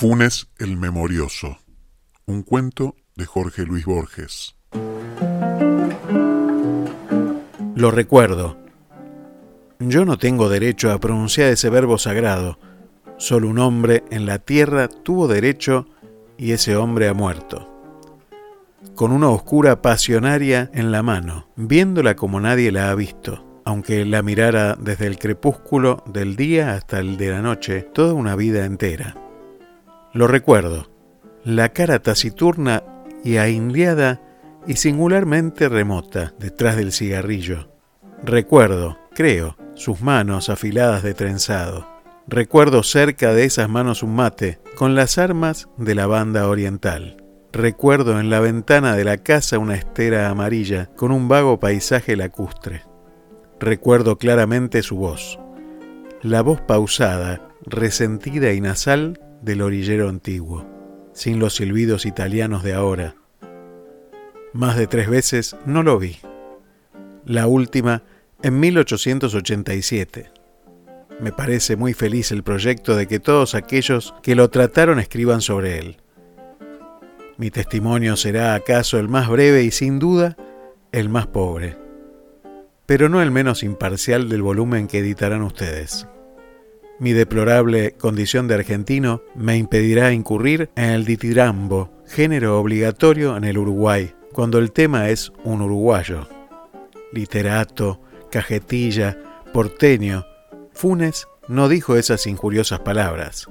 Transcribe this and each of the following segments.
Funes el Memorioso, un cuento de Jorge Luis Borges. Lo recuerdo. Yo no tengo derecho a pronunciar ese verbo sagrado. Solo un hombre en la tierra tuvo derecho y ese hombre ha muerto. Con una oscura pasionaria en la mano, viéndola como nadie la ha visto aunque la mirara desde el crepúsculo del día hasta el de la noche, toda una vida entera. Lo recuerdo, la cara taciturna y aindiada y singularmente remota detrás del cigarrillo. Recuerdo, creo, sus manos afiladas de trenzado. Recuerdo cerca de esas manos un mate, con las armas de la banda oriental. Recuerdo en la ventana de la casa una estera amarilla, con un vago paisaje lacustre. Recuerdo claramente su voz, la voz pausada, resentida y nasal del orillero antiguo, sin los silbidos italianos de ahora. Más de tres veces no lo vi. La última en 1887. Me parece muy feliz el proyecto de que todos aquellos que lo trataron escriban sobre él. Mi testimonio será acaso el más breve y sin duda el más pobre pero no el menos imparcial del volumen que editarán ustedes. Mi deplorable condición de argentino me impedirá incurrir en el ditirambo, género obligatorio en el Uruguay, cuando el tema es un uruguayo. Literato, cajetilla, porteño, Funes no dijo esas injuriosas palabras,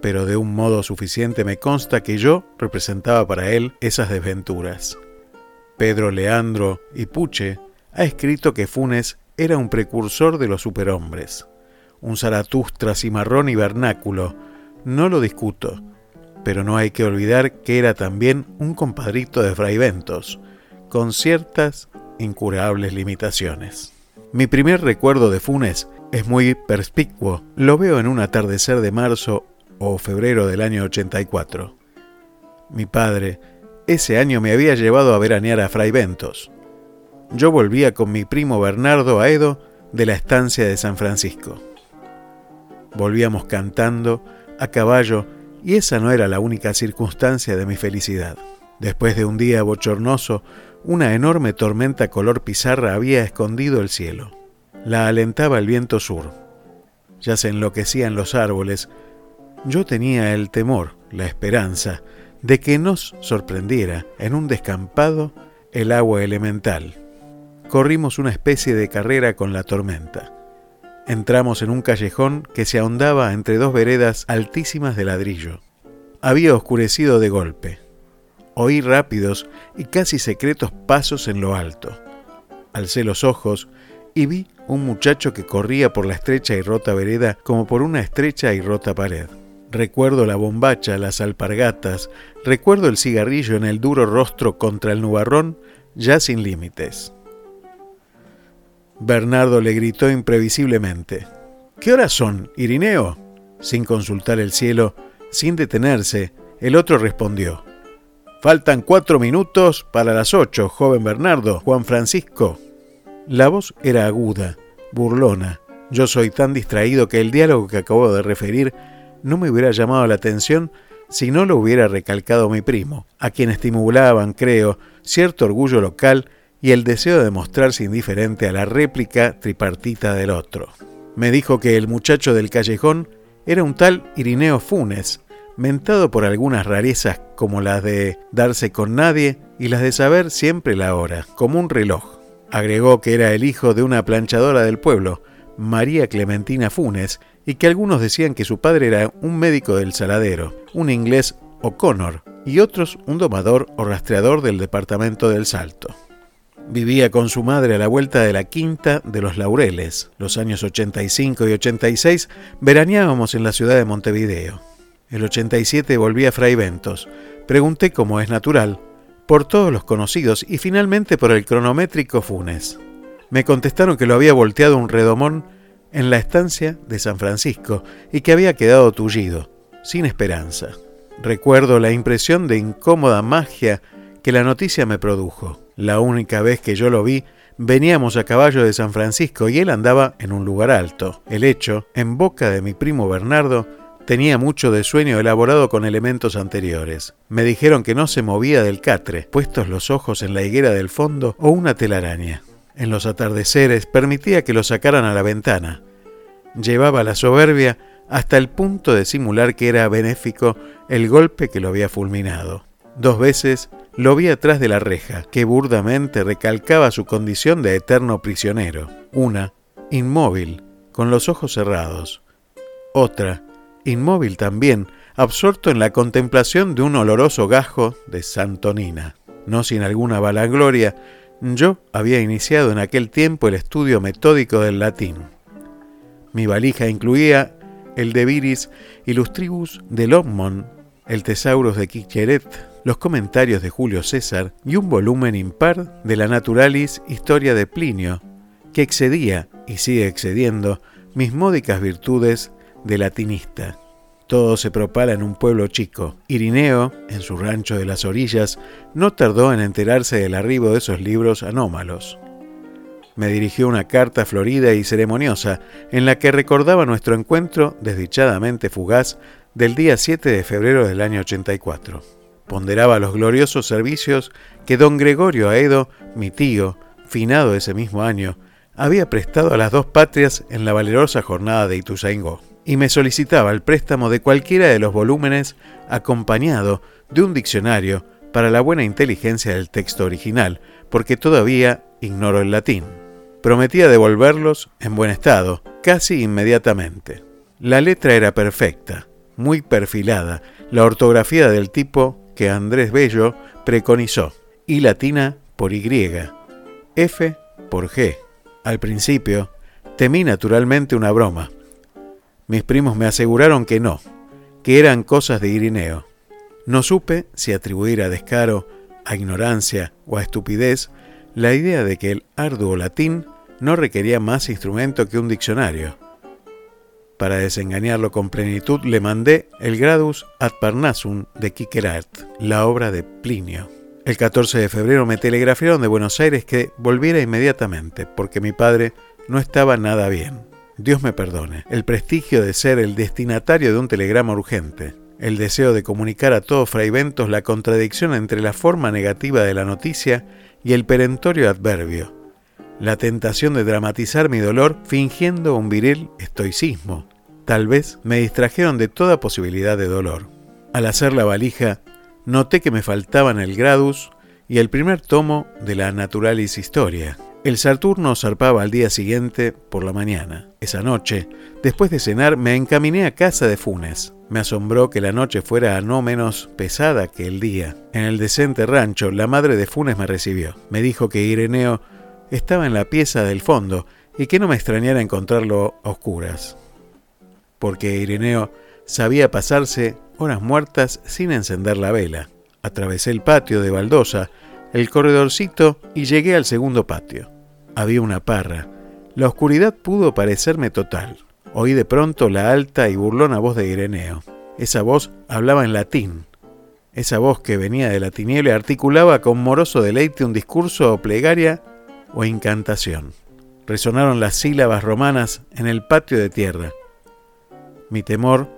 pero de un modo suficiente me consta que yo representaba para él esas desventuras. Pedro Leandro y Puche ha escrito que Funes era un precursor de los superhombres, un Zaratustra cimarrón y vernáculo, no lo discuto, pero no hay que olvidar que era también un compadrito de Fray Ventos, con ciertas incurables limitaciones. Mi primer recuerdo de Funes es muy perspicuo, lo veo en un atardecer de marzo o febrero del año 84. Mi padre, ese año me había llevado a veranear a Fray Ventos yo volvía con mi primo Bernardo Aedo de la estancia de San Francisco. Volvíamos cantando, a caballo, y esa no era la única circunstancia de mi felicidad. Después de un día bochornoso, una enorme tormenta color pizarra había escondido el cielo. La alentaba el viento sur. Ya se enloquecían los árboles. Yo tenía el temor, la esperanza, de que nos sorprendiera en un descampado el agua elemental corrimos una especie de carrera con la tormenta. Entramos en un callejón que se ahondaba entre dos veredas altísimas de ladrillo. Había oscurecido de golpe. Oí rápidos y casi secretos pasos en lo alto. Alcé los ojos y vi un muchacho que corría por la estrecha y rota vereda como por una estrecha y rota pared. Recuerdo la bombacha, las alpargatas, recuerdo el cigarrillo en el duro rostro contra el nubarrón, ya sin límites. Bernardo le gritó imprevisiblemente. ¿Qué horas son, Irineo? Sin consultar el cielo, sin detenerse, el otro respondió. Faltan cuatro minutos para las ocho, joven Bernardo, Juan Francisco. La voz era aguda, burlona. Yo soy tan distraído que el diálogo que acabo de referir no me hubiera llamado la atención si no lo hubiera recalcado mi primo, a quien estimulaban, creo, cierto orgullo local y el deseo de mostrarse indiferente a la réplica tripartita del otro. Me dijo que el muchacho del callejón era un tal Irineo Funes, mentado por algunas rarezas como las de darse con nadie y las de saber siempre la hora, como un reloj. Agregó que era el hijo de una planchadora del pueblo, María Clementina Funes, y que algunos decían que su padre era un médico del saladero, un inglés O'Connor, y otros un domador o rastreador del departamento del Salto. Vivía con su madre a la vuelta de la quinta de los Laureles. Los años 85 y 86 veraneábamos en la ciudad de Montevideo. El 87 volví a Fray Ventos. Pregunté, como es natural, por todos los conocidos y finalmente por el cronométrico Funes. Me contestaron que lo había volteado un redomón en la estancia de San Francisco y que había quedado tullido, sin esperanza. Recuerdo la impresión de incómoda magia que la noticia me produjo. La única vez que yo lo vi, veníamos a caballo de San Francisco y él andaba en un lugar alto. El hecho, en boca de mi primo Bernardo, Tenía mucho de sueño elaborado con elementos anteriores. Me dijeron que no se movía del catre, puestos los ojos en la higuera del fondo o una telaraña. En los atardeceres permitía que lo sacaran a la ventana. Llevaba la soberbia hasta el punto de simular que era benéfico el golpe que lo había fulminado. Dos veces lo vi atrás de la reja, que burdamente recalcaba su condición de eterno prisionero. Una, inmóvil, con los ojos cerrados. Otra, inmóvil también, absorto en la contemplación de un oloroso gajo de Santonina. No sin alguna balagloria, yo había iniciado en aquel tiempo el estudio metódico del latín. Mi valija incluía el de Viris Illustribus de Longmont, el Tesaurus de Quiqueret, los comentarios de Julio César y un volumen impar de la Naturalis Historia de Plinio, que excedía, y sigue excediendo, mis módicas virtudes de latinista. Todo se propala en un pueblo chico. Irineo, en su rancho de las orillas, no tardó en enterarse del arribo de esos libros anómalos me dirigió una carta florida y ceremoniosa en la que recordaba nuestro encuentro desdichadamente fugaz del día 7 de febrero del año 84. Ponderaba los gloriosos servicios que don Gregorio Aedo, mi tío, finado ese mismo año, había prestado a las dos patrias en la valerosa jornada de Ituzaingó, y me solicitaba el préstamo de cualquiera de los volúmenes acompañado de un diccionario para la buena inteligencia del texto original, porque todavía ignoro el latín. Prometía devolverlos en buen estado, casi inmediatamente. La letra era perfecta, muy perfilada, la ortografía del tipo que Andrés Bello preconizó, y latina por Y, F por G. Al principio, temí naturalmente una broma. Mis primos me aseguraron que no, que eran cosas de Irineo. No supe si atribuir a descaro, a ignorancia o a estupidez la idea de que el arduo latín no requería más instrumento que un diccionario. Para desengañarlo con plenitud le mandé el Gradus ad Parnassum de Quiquerat, la obra de Plinio. El 14 de febrero me telegrafiaron de Buenos Aires que volviera inmediatamente, porque mi padre no estaba nada bien. Dios me perdone. El prestigio de ser el destinatario de un telegrama urgente, el deseo de comunicar a todos fraiventos la contradicción entre la forma negativa de la noticia y el perentorio adverbio, la tentación de dramatizar mi dolor fingiendo un viril estoicismo. Tal vez me distrajeron de toda posibilidad de dolor. Al hacer la valija, noté que me faltaban el Gradus y el primer tomo de la Naturalis Historia. El Saturno zarpaba al día siguiente por la mañana. Esa noche, después de cenar, me encaminé a casa de Funes. Me asombró que la noche fuera no menos pesada que el día. En el decente rancho, la madre de Funes me recibió. Me dijo que Ireneo estaba en la pieza del fondo y que no me extrañara encontrarlo a oscuras. Porque Ireneo sabía pasarse horas muertas sin encender la vela. Atravesé el patio de baldosa el corredorcito y llegué al segundo patio. Había una parra. La oscuridad pudo parecerme total. Oí de pronto la alta y burlona voz de Ireneo. Esa voz hablaba en latín. Esa voz que venía de la tiniebla articulaba con moroso deleite un discurso o plegaria o incantación. Resonaron las sílabas romanas en el patio de tierra. Mi temor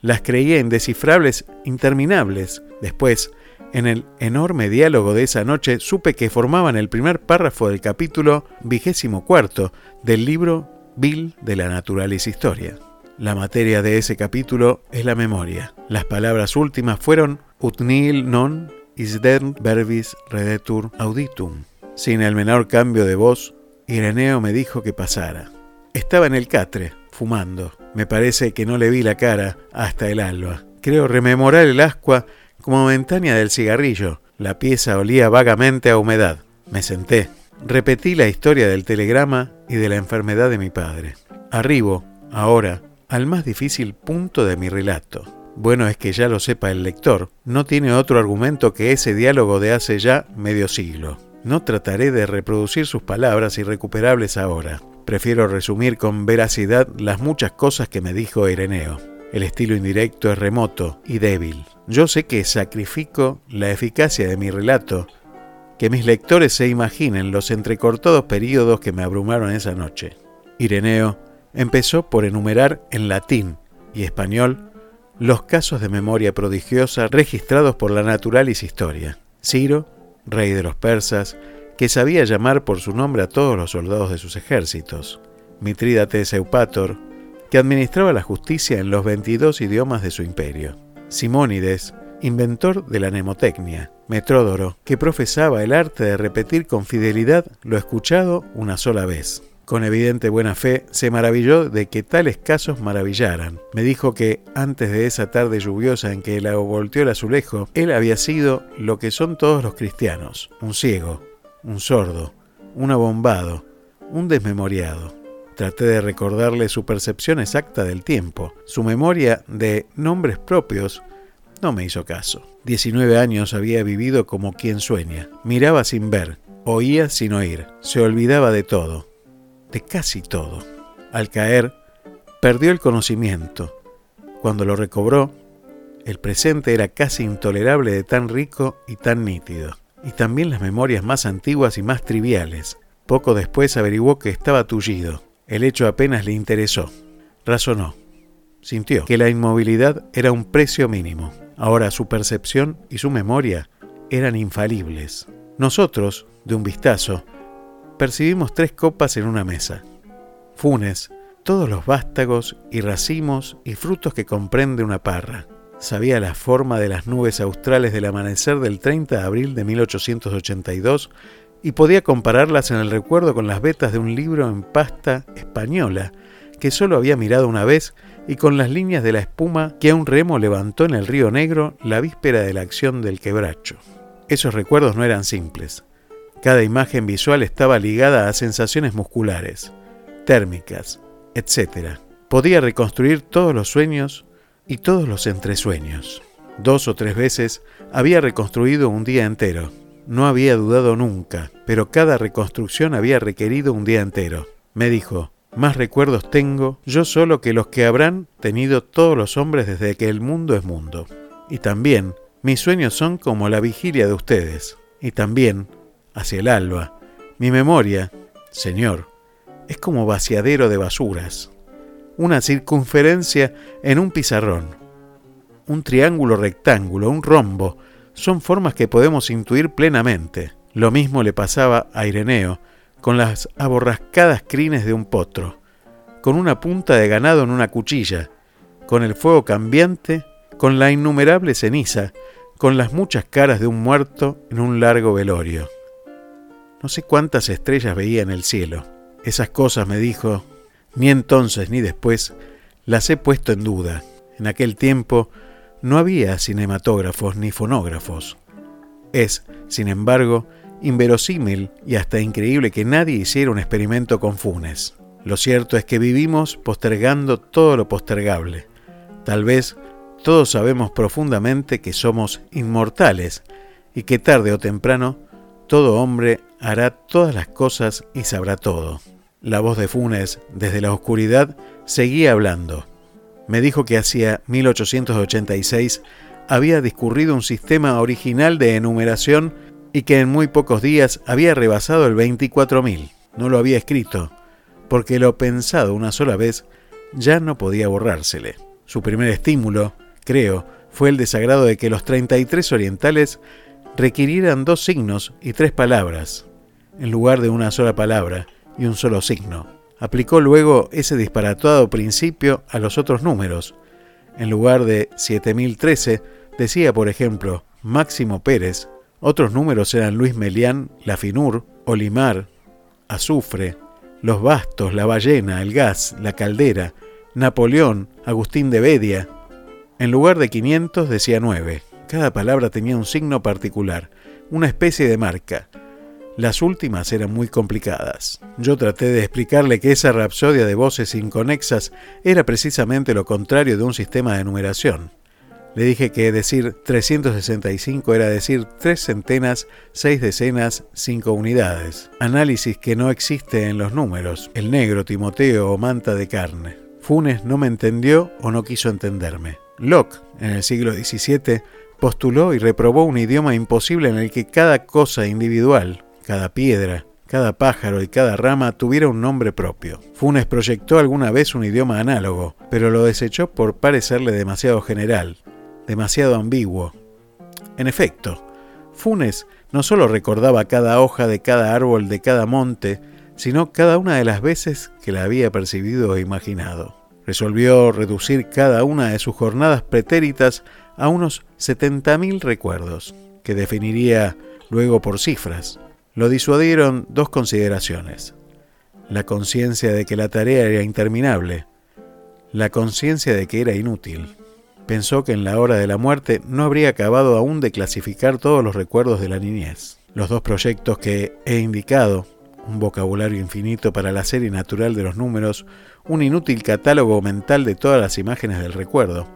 las creía indescifrables, interminables. Después, en el enorme diálogo de esa noche supe que formaban el primer párrafo del capítulo vigésimo cuarto del libro Bill de la Naturalis Historia. La materia de ese capítulo es la memoria. Las palabras últimas fueron ut nihil non isdern verbis redetur auditum. Sin el menor cambio de voz, Ireneo me dijo que pasara. Estaba en el catre, fumando. Me parece que no le vi la cara hasta el alba. Creo rememorar el ascua como momentánea del cigarrillo. La pieza olía vagamente a humedad. Me senté. Repetí la historia del telegrama y de la enfermedad de mi padre. Arribo, ahora, al más difícil punto de mi relato. Bueno es que ya lo sepa el lector, no tiene otro argumento que ese diálogo de hace ya medio siglo. No trataré de reproducir sus palabras irrecuperables ahora. Prefiero resumir con veracidad las muchas cosas que me dijo Ireneo. El estilo indirecto es remoto y débil. Yo sé que sacrifico la eficacia de mi relato, que mis lectores se imaginen los entrecortados períodos que me abrumaron esa noche. Ireneo empezó por enumerar en latín y español los casos de memoria prodigiosa registrados por la Naturalis Historia. Ciro, rey de los persas, que sabía llamar por su nombre a todos los soldados de sus ejércitos. Mitrídates Eupator, que administraba la justicia en los 22 idiomas de su imperio. Simónides, inventor de la mnemotecnia. Metródoro, que profesaba el arte de repetir con fidelidad lo escuchado una sola vez. Con evidente buena fe, se maravilló de que tales casos maravillaran. Me dijo que, antes de esa tarde lluviosa en que la volteó el azulejo, él había sido lo que son todos los cristianos, un ciego, un sordo, un abombado, un desmemoriado. Traté de recordarle su percepción exacta del tiempo, su memoria de nombres propios. No me hizo caso. Diecinueve años había vivido como quien sueña. Miraba sin ver, oía sin oír, se olvidaba de todo de casi todo. Al caer, perdió el conocimiento. Cuando lo recobró, el presente era casi intolerable de tan rico y tan nítido. Y también las memorias más antiguas y más triviales. Poco después averiguó que estaba tullido. El hecho apenas le interesó. Razonó. Sintió que la inmovilidad era un precio mínimo. Ahora su percepción y su memoria eran infalibles. Nosotros, de un vistazo, percibimos tres copas en una mesa. Funes, todos los vástagos y racimos y frutos que comprende una parra. Sabía la forma de las nubes australes del amanecer del 30 de abril de 1882 y podía compararlas en el recuerdo con las vetas de un libro en pasta española que solo había mirado una vez y con las líneas de la espuma que a un remo levantó en el río Negro la víspera de la acción del quebracho. Esos recuerdos no eran simples. Cada imagen visual estaba ligada a sensaciones musculares, térmicas, etc. Podía reconstruir todos los sueños y todos los entresueños. Dos o tres veces había reconstruido un día entero. No había dudado nunca, pero cada reconstrucción había requerido un día entero. Me dijo, más recuerdos tengo yo solo que los que habrán tenido todos los hombres desde que el mundo es mundo. Y también, mis sueños son como la vigilia de ustedes. Y también, hacia el alba. Mi memoria, Señor, es como vaciadero de basuras, una circunferencia en un pizarrón, un triángulo rectángulo, un rombo, son formas que podemos intuir plenamente. Lo mismo le pasaba a Ireneo con las aborrascadas crines de un potro, con una punta de ganado en una cuchilla, con el fuego cambiante, con la innumerable ceniza, con las muchas caras de un muerto en un largo velorio. No sé cuántas estrellas veía en el cielo. Esas cosas, me dijo, ni entonces ni después las he puesto en duda. En aquel tiempo no había cinematógrafos ni fonógrafos. Es, sin embargo, inverosímil y hasta increíble que nadie hiciera un experimento con Funes. Lo cierto es que vivimos postergando todo lo postergable. Tal vez todos sabemos profundamente que somos inmortales y que tarde o temprano todo hombre hará todas las cosas y sabrá todo. La voz de Funes, desde la oscuridad, seguía hablando. Me dijo que hacia 1886 había discurrido un sistema original de enumeración y que en muy pocos días había rebasado el 24.000. No lo había escrito, porque lo pensado una sola vez ya no podía borrársele. Su primer estímulo, creo, fue el desagrado de que los 33 orientales requirieran dos signos y tres palabras, en lugar de una sola palabra y un solo signo. Aplicó luego ese disparatado principio a los otros números. En lugar de 7013, decía, por ejemplo, Máximo Pérez. Otros números eran Luis Melián, La Finur, Olimar, Azufre, Los Bastos, La Ballena, El Gas, La Caldera, Napoleón, Agustín de Bedia. En lugar de 500 decía 9. Cada palabra tenía un signo particular, una especie de marca. Las últimas eran muy complicadas. Yo traté de explicarle que esa rapsodia de voces inconexas era precisamente lo contrario de un sistema de numeración. Le dije que decir 365 era decir tres centenas, seis decenas, cinco unidades. Análisis que no existe en los números, el negro, Timoteo o manta de carne. Funes no me entendió o no quiso entenderme. Locke, en el siglo XVII, postuló y reprobó un idioma imposible en el que cada cosa individual, cada piedra, cada pájaro y cada rama tuviera un nombre propio. Funes proyectó alguna vez un idioma análogo, pero lo desechó por parecerle demasiado general, demasiado ambiguo. En efecto, Funes no solo recordaba cada hoja de cada árbol de cada monte, sino cada una de las veces que la había percibido e imaginado. Resolvió reducir cada una de sus jornadas pretéritas a unos 70.000 recuerdos, que definiría luego por cifras. Lo disuadieron dos consideraciones. La conciencia de que la tarea era interminable, la conciencia de que era inútil. Pensó que en la hora de la muerte no habría acabado aún de clasificar todos los recuerdos de la niñez. Los dos proyectos que he indicado, un vocabulario infinito para la serie natural de los números, un inútil catálogo mental de todas las imágenes del recuerdo,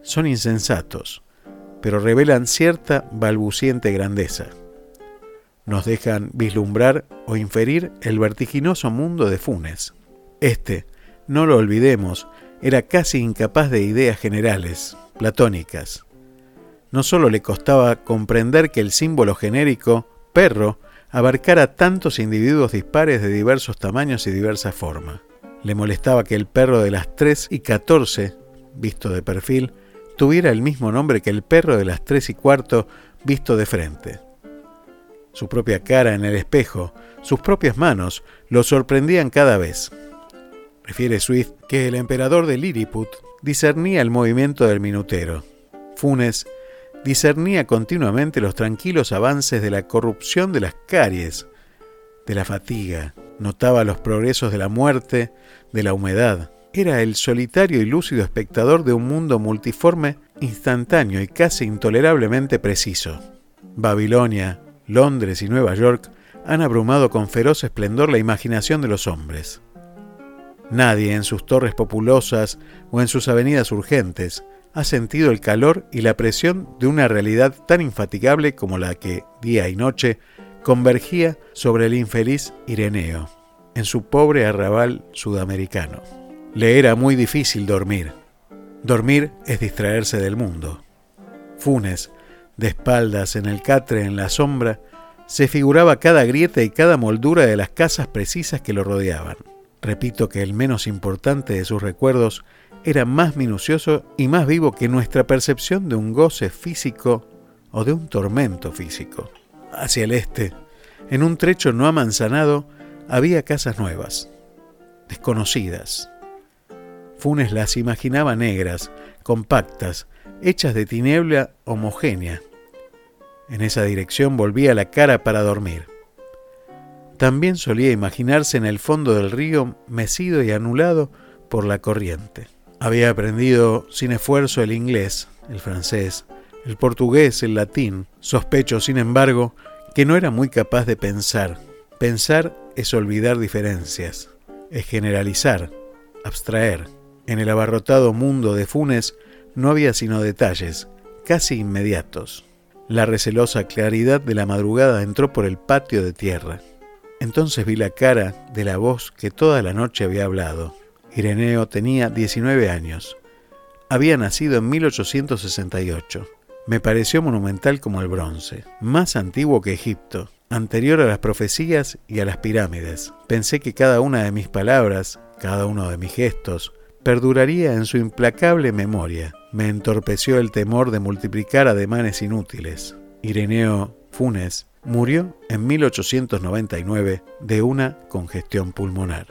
son insensatos, pero revelan cierta balbuciente grandeza. Nos dejan vislumbrar o inferir el vertiginoso mundo de Funes. Este, no lo olvidemos, era casi incapaz de ideas generales, platónicas. No solo le costaba comprender que el símbolo genérico, perro, abarcara tantos individuos dispares de diversos tamaños y diversa forma. Le molestaba que el perro de las 3 y 14, visto de perfil, tuviera el mismo nombre que el perro de las 3 y cuarto, visto de frente. Su propia cara en el espejo, sus propias manos, lo sorprendían cada vez. Refiere Swift que el emperador de Lilliput discernía el movimiento del minutero. Funes discernía continuamente los tranquilos avances de la corrupción de las caries, de la fatiga, notaba los progresos de la muerte, de la humedad. Era el solitario y lúcido espectador de un mundo multiforme, instantáneo y casi intolerablemente preciso. Babilonia, Londres y Nueva York han abrumado con feroz esplendor la imaginación de los hombres. Nadie en sus torres populosas o en sus avenidas urgentes ha sentido el calor y la presión de una realidad tan infatigable como la que, día y noche, convergía sobre el infeliz Ireneo, en su pobre arrabal sudamericano. Le era muy difícil dormir. Dormir es distraerse del mundo. Funes, de espaldas en el catre en la sombra, se figuraba cada grieta y cada moldura de las casas precisas que lo rodeaban. Repito que el menos importante de sus recuerdos era más minucioso y más vivo que nuestra percepción de un goce físico o de un tormento físico. Hacia el este, en un trecho no amanzanado, había casas nuevas, desconocidas. Funes las imaginaba negras, compactas, hechas de tiniebla homogénea. En esa dirección volvía la cara para dormir. También solía imaginarse en el fondo del río mecido y anulado por la corriente. Había aprendido sin esfuerzo el inglés, el francés, el portugués, el latín. Sospecho, sin embargo, que no era muy capaz de pensar. Pensar es olvidar diferencias, es generalizar, abstraer. En el abarrotado mundo de Funes no había sino detalles, casi inmediatos. La recelosa claridad de la madrugada entró por el patio de tierra. Entonces vi la cara de la voz que toda la noche había hablado. Ireneo tenía 19 años. Había nacido en 1868. Me pareció monumental como el bronce, más antiguo que Egipto, anterior a las profecías y a las pirámides. Pensé que cada una de mis palabras, cada uno de mis gestos, perduraría en su implacable memoria. Me entorpeció el temor de multiplicar ademanes inútiles. Ireneo Funes murió en 1899 de una congestión pulmonar.